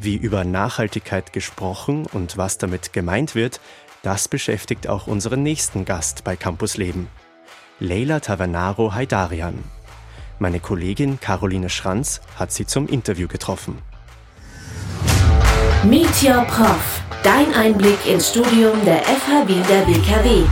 Wie über Nachhaltigkeit gesprochen und was damit gemeint wird, das beschäftigt auch unseren nächsten Gast bei Campus Leben. Leila Tavernaro Haidarian. Meine Kollegin Caroline Schranz hat sie zum Interview getroffen. Meet Your Prof. Dein Einblick ins Studium der FH Wien der BKW.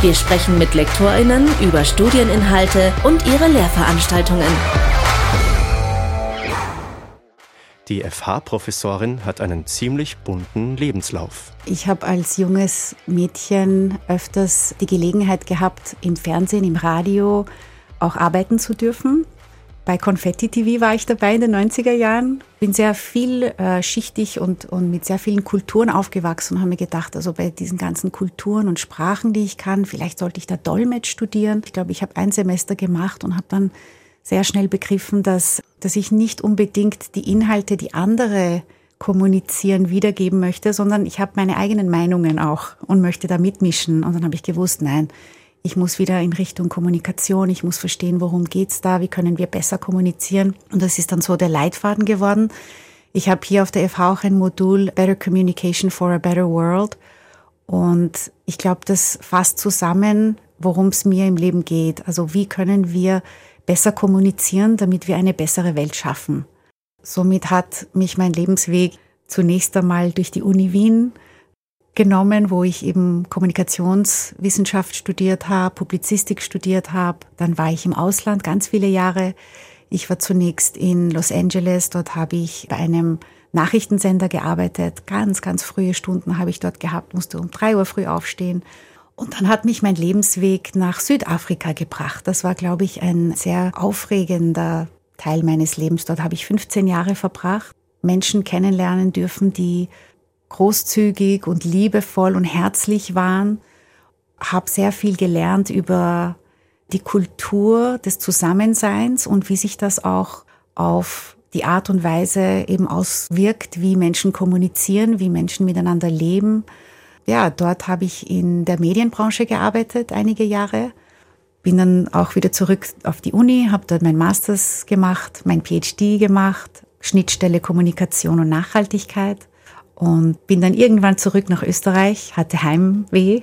Wir sprechen mit LektorInnen über Studieninhalte und ihre Lehrveranstaltungen. Die FH-Professorin hat einen ziemlich bunten Lebenslauf. Ich habe als junges Mädchen öfters die Gelegenheit gehabt, im Fernsehen, im Radio auch arbeiten zu dürfen. Bei Confetti TV war ich dabei in den 90er Jahren. Bin sehr vielschichtig äh, und, und mit sehr vielen Kulturen aufgewachsen und habe mir gedacht, also bei diesen ganzen Kulturen und Sprachen, die ich kann, vielleicht sollte ich da Dolmetsch studieren. Ich glaube, ich habe ein Semester gemacht und habe dann sehr schnell begriffen, dass, dass ich nicht unbedingt die Inhalte, die andere kommunizieren, wiedergeben möchte, sondern ich habe meine eigenen Meinungen auch und möchte da mitmischen. Und dann habe ich gewusst, nein, ich muss wieder in Richtung Kommunikation, ich muss verstehen, worum geht's da, wie können wir besser kommunizieren. Und das ist dann so der Leitfaden geworden. Ich habe hier auf der FH auch ein Modul Better Communication for a Better World. Und ich glaube, das fasst zusammen, worum es mir im Leben geht. Also wie können wir besser kommunizieren, damit wir eine bessere Welt schaffen. Somit hat mich mein Lebensweg zunächst einmal durch die Uni Wien genommen, wo ich eben Kommunikationswissenschaft studiert habe, Publizistik studiert habe. Dann war ich im Ausland ganz viele Jahre. Ich war zunächst in Los Angeles, dort habe ich bei einem Nachrichtensender gearbeitet. Ganz, ganz frühe Stunden habe ich dort gehabt, musste um drei Uhr früh aufstehen und dann hat mich mein Lebensweg nach Südafrika gebracht. Das war, glaube ich, ein sehr aufregender Teil meines Lebens. Dort habe ich 15 Jahre verbracht, Menschen kennenlernen dürfen, die großzügig und liebevoll und herzlich waren. Habe sehr viel gelernt über die Kultur des Zusammenseins und wie sich das auch auf die Art und Weise eben auswirkt, wie Menschen kommunizieren, wie Menschen miteinander leben ja, dort habe ich in der Medienbranche gearbeitet einige Jahre. Bin dann auch wieder zurück auf die Uni, habe dort mein Masters gemacht, mein PhD gemacht, Schnittstelle Kommunikation und Nachhaltigkeit und bin dann irgendwann zurück nach Österreich, hatte Heimweh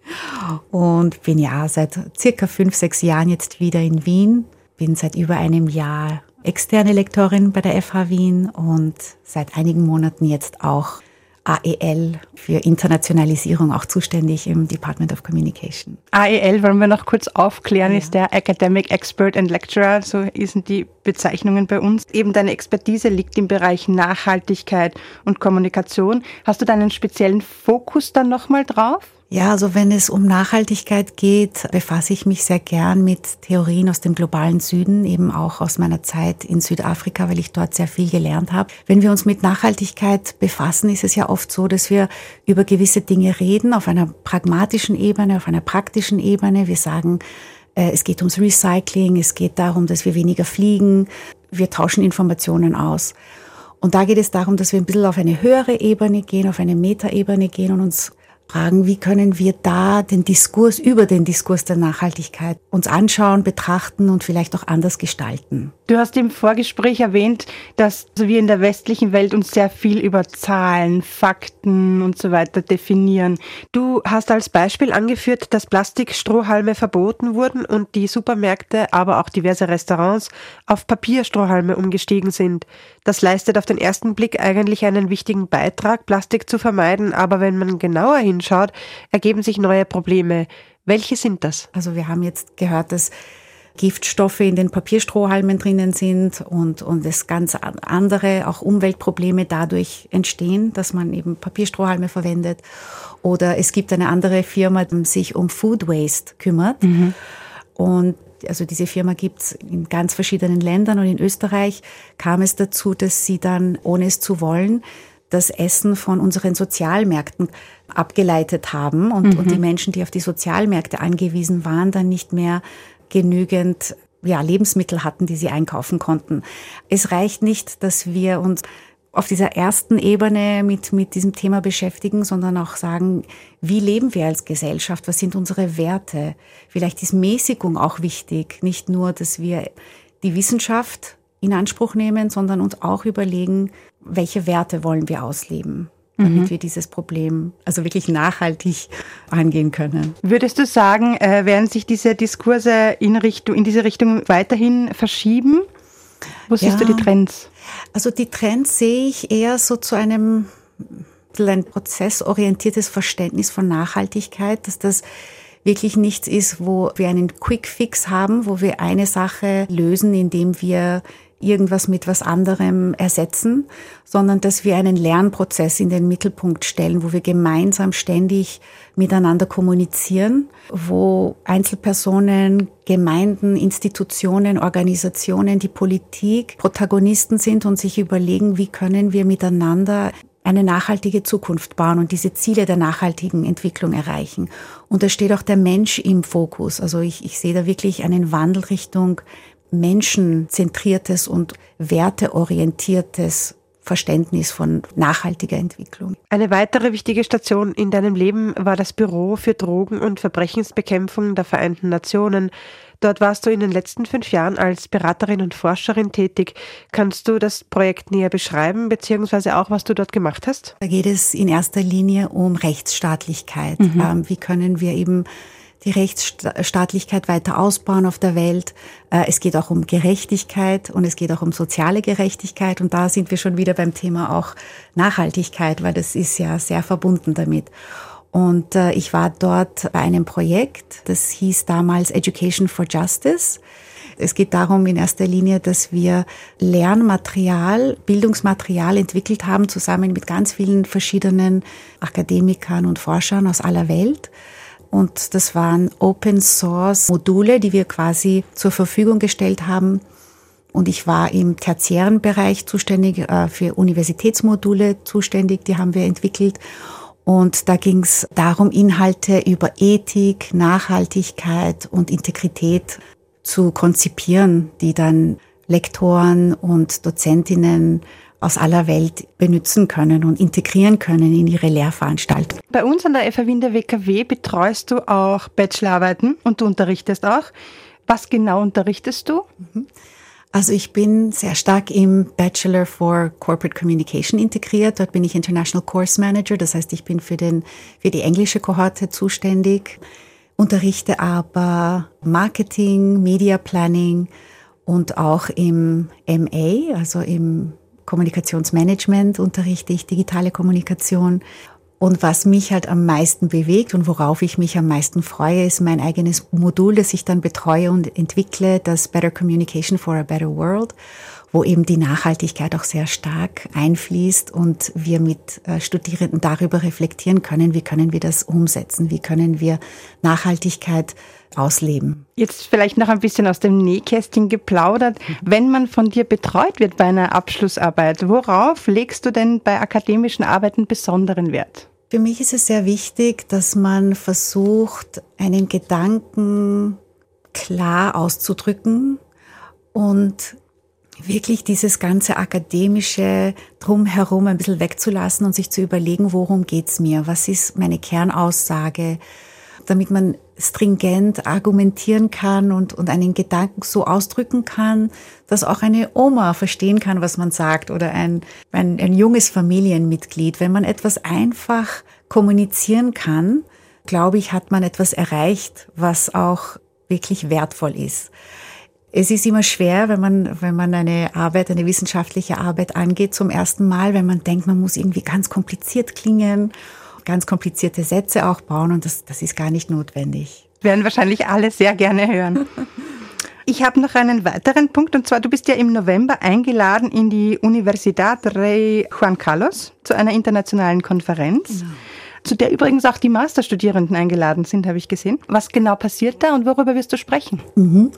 und bin ja seit circa fünf, sechs Jahren jetzt wieder in Wien. Bin seit über einem Jahr externe Lektorin bei der FH Wien und seit einigen Monaten jetzt auch AEL für Internationalisierung auch zuständig im Department of Communication. AEL wollen wir noch kurz aufklären, ja. ist der Academic Expert and Lecturer, so sind die Bezeichnungen bei uns. Eben deine Expertise liegt im Bereich Nachhaltigkeit und Kommunikation. Hast du da einen speziellen Fokus dann nochmal drauf? Ja, also wenn es um Nachhaltigkeit geht, befasse ich mich sehr gern mit Theorien aus dem globalen Süden, eben auch aus meiner Zeit in Südafrika, weil ich dort sehr viel gelernt habe. Wenn wir uns mit Nachhaltigkeit befassen, ist es ja oft so, dass wir über gewisse Dinge reden, auf einer pragmatischen Ebene, auf einer praktischen Ebene. Wir sagen, äh, es geht ums Recycling, es geht darum, dass wir weniger fliegen, wir tauschen Informationen aus. Und da geht es darum, dass wir ein bisschen auf eine höhere Ebene gehen, auf eine Metaebene gehen und uns fragen, wie können wir da den Diskurs über den Diskurs der Nachhaltigkeit uns anschauen, betrachten und vielleicht auch anders gestalten. Du hast im Vorgespräch erwähnt, dass wir in der westlichen Welt uns sehr viel über Zahlen, Fakten und so weiter definieren. Du hast als Beispiel angeführt, dass Plastikstrohhalme verboten wurden und die Supermärkte, aber auch diverse Restaurants auf Papierstrohhalme umgestiegen sind. Das leistet auf den ersten Blick eigentlich einen wichtigen Beitrag, Plastik zu vermeiden, aber wenn man genauer hinschaut, ergeben sich neue Probleme. Welche sind das? Also wir haben jetzt gehört, dass Giftstoffe in den Papierstrohhalmen drinnen sind und, und es ganz andere, auch Umweltprobleme dadurch entstehen, dass man eben Papierstrohhalme verwendet. Oder es gibt eine andere Firma, die sich um Food Waste kümmert. Mhm. Und also diese Firma gibt's in ganz verschiedenen Ländern und in Österreich kam es dazu, dass sie dann, ohne es zu wollen, das Essen von unseren Sozialmärkten abgeleitet haben und, mhm. und die Menschen, die auf die Sozialmärkte angewiesen waren, dann nicht mehr genügend ja, Lebensmittel hatten, die sie einkaufen konnten. Es reicht nicht, dass wir uns auf dieser ersten Ebene mit, mit diesem Thema beschäftigen, sondern auch sagen, wie leben wir als Gesellschaft? Was sind unsere Werte? Vielleicht ist Mäßigung auch wichtig. Nicht nur, dass wir die Wissenschaft in Anspruch nehmen, sondern uns auch überlegen, welche Werte wollen wir ausleben damit mhm. wir dieses Problem also wirklich nachhaltig angehen können. Würdest du sagen, äh, werden sich diese Diskurse in, Richtung, in diese Richtung weiterhin verschieben? Wo siehst ja, du die Trends? Also die Trends sehe ich eher so zu einem ein prozessorientiertes Verständnis von Nachhaltigkeit, dass das wirklich nichts ist, wo wir einen Quick Fix haben, wo wir eine Sache lösen, indem wir irgendwas mit was anderem ersetzen, sondern dass wir einen Lernprozess in den Mittelpunkt stellen, wo wir gemeinsam ständig miteinander kommunizieren, wo Einzelpersonen, Gemeinden, Institutionen, Organisationen, die Politik Protagonisten sind und sich überlegen, wie können wir miteinander eine nachhaltige Zukunft bauen und diese Ziele der nachhaltigen Entwicklung erreichen. Und da steht auch der Mensch im Fokus. Also ich, ich sehe da wirklich einen Wandel Richtung menschenzentriertes und werteorientiertes Verständnis von nachhaltiger Entwicklung. Eine weitere wichtige Station in deinem Leben war das Büro für Drogen- und Verbrechensbekämpfung der Vereinten Nationen. Dort warst du in den letzten fünf Jahren als Beraterin und Forscherin tätig. Kannst du das Projekt näher beschreiben, beziehungsweise auch, was du dort gemacht hast? Da geht es in erster Linie um Rechtsstaatlichkeit. Mhm. Ähm, wie können wir eben die Rechtsstaatlichkeit weiter ausbauen auf der Welt. Äh, es geht auch um Gerechtigkeit und es geht auch um soziale Gerechtigkeit. Und da sind wir schon wieder beim Thema auch Nachhaltigkeit, weil das ist ja sehr verbunden damit. Und äh, ich war dort bei einem Projekt, das hieß damals Education for Justice. Es geht darum in erster Linie, dass wir Lernmaterial, Bildungsmaterial entwickelt haben, zusammen mit ganz vielen verschiedenen Akademikern und Forschern aus aller Welt und das waren Open Source Module, die wir quasi zur Verfügung gestellt haben. Und ich war im tertiären Bereich zuständig, äh, für Universitätsmodule zuständig, die haben wir entwickelt. Und da ging es darum, Inhalte über Ethik, Nachhaltigkeit und Integrität zu konzipieren, die dann Lektoren und Dozentinnen aus aller Welt benutzen können und integrieren können in ihre Lehrveranstaltung. Bei uns an der Wien der WKW betreust du auch Bachelorarbeiten und du unterrichtest auch. Was genau unterrichtest du? Mhm. Also ich bin sehr stark im Bachelor for Corporate Communication integriert. Dort bin ich International Course Manager. Das heißt, ich bin für, den, für die englische Kohorte zuständig, unterrichte aber Marketing, Media Planning und auch im MA, also im Kommunikationsmanagement unterrichte ich digitale Kommunikation. Und was mich halt am meisten bewegt und worauf ich mich am meisten freue, ist mein eigenes Modul, das ich dann betreue und entwickle, das Better Communication for a Better World, wo eben die Nachhaltigkeit auch sehr stark einfließt und wir mit äh, Studierenden darüber reflektieren können, wie können wir das umsetzen, wie können wir Nachhaltigkeit ausleben. Jetzt vielleicht noch ein bisschen aus dem Nähkästchen geplaudert. Wenn man von dir betreut wird bei einer Abschlussarbeit, worauf legst du denn bei akademischen Arbeiten besonderen Wert? Für mich ist es sehr wichtig, dass man versucht, einen Gedanken klar auszudrücken und wirklich dieses ganze akademische Drumherum ein bisschen wegzulassen und sich zu überlegen, worum geht's mir? Was ist meine Kernaussage? damit man stringent argumentieren kann und, und einen Gedanken so ausdrücken kann, dass auch eine Oma verstehen kann, was man sagt oder ein, ein, ein junges Familienmitglied. Wenn man etwas einfach kommunizieren kann, glaube ich, hat man etwas erreicht, was auch wirklich wertvoll ist. Es ist immer schwer, wenn man, wenn man eine Arbeit, eine wissenschaftliche Arbeit angeht zum ersten Mal, wenn man denkt, man muss irgendwie ganz kompliziert klingen ganz komplizierte Sätze auch bauen und das, das ist gar nicht notwendig. Werden wahrscheinlich alle sehr gerne hören. Ich habe noch einen weiteren Punkt und zwar, du bist ja im November eingeladen in die Universidad Rey Juan Carlos zu einer internationalen Konferenz. Genau. Zu der übrigens auch die Masterstudierenden eingeladen sind, habe ich gesehen. Was genau passiert da und worüber wirst du sprechen? Mhm.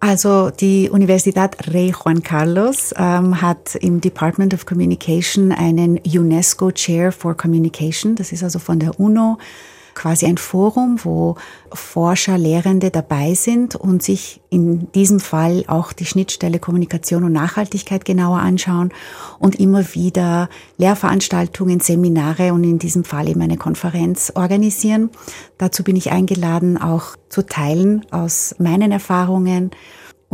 Also die Universidad Rey Juan Carlos ähm, hat im Department of Communication einen UNESCO Chair for Communication. Das ist also von der UNO quasi ein Forum, wo Forscher, Lehrende dabei sind und sich in diesem Fall auch die Schnittstelle Kommunikation und Nachhaltigkeit genauer anschauen und immer wieder Lehrveranstaltungen, Seminare und in diesem Fall eben eine Konferenz organisieren. Dazu bin ich eingeladen, auch zu teilen aus meinen Erfahrungen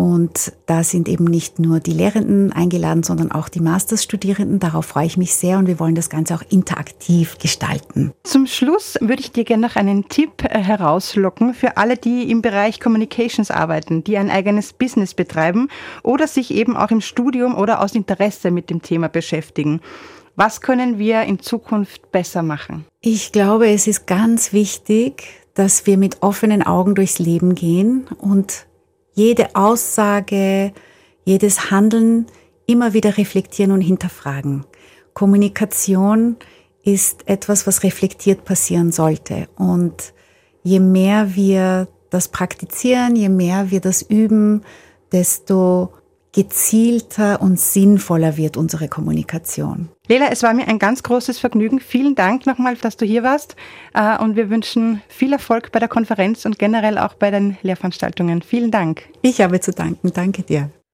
Und da sind eben nicht nur die Lehrenden eingeladen, sondern auch die Masterstudierenden. Darauf freue ich mich sehr und wir wollen das Ganze auch interaktiv gestalten. Zum Schluss würde ich dir gerne noch einen Tipp äh, herauslocken für alle, die im Bereich Communications arbeiten, die ein eigenes Business betreiben oder sich eben auch im Studium oder aus Interesse mit dem Thema beschäftigen. Was können wir in Zukunft besser machen? Ich glaube, es ist ganz wichtig, dass wir mit offenen Augen durchs Leben gehen und jede Aussage, jedes Handeln immer wieder reflektieren und hinterfragen. Kommunikation ist etwas, was reflektiert passieren sollte. Und je mehr wir das praktizieren, je mehr wir das üben, desto gezielter und sinnvoller wird unsere Kommunikation. Lela, es war mir ein ganz großes Vergnügen. Vielen Dank nochmal, dass du hier warst. Äh, und wir wünschen viel Erfolg bei der Konferenz und generell auch bei den Lehrveranstaltungen. Vielen Dank. Ich habe zu danken. Danke dir.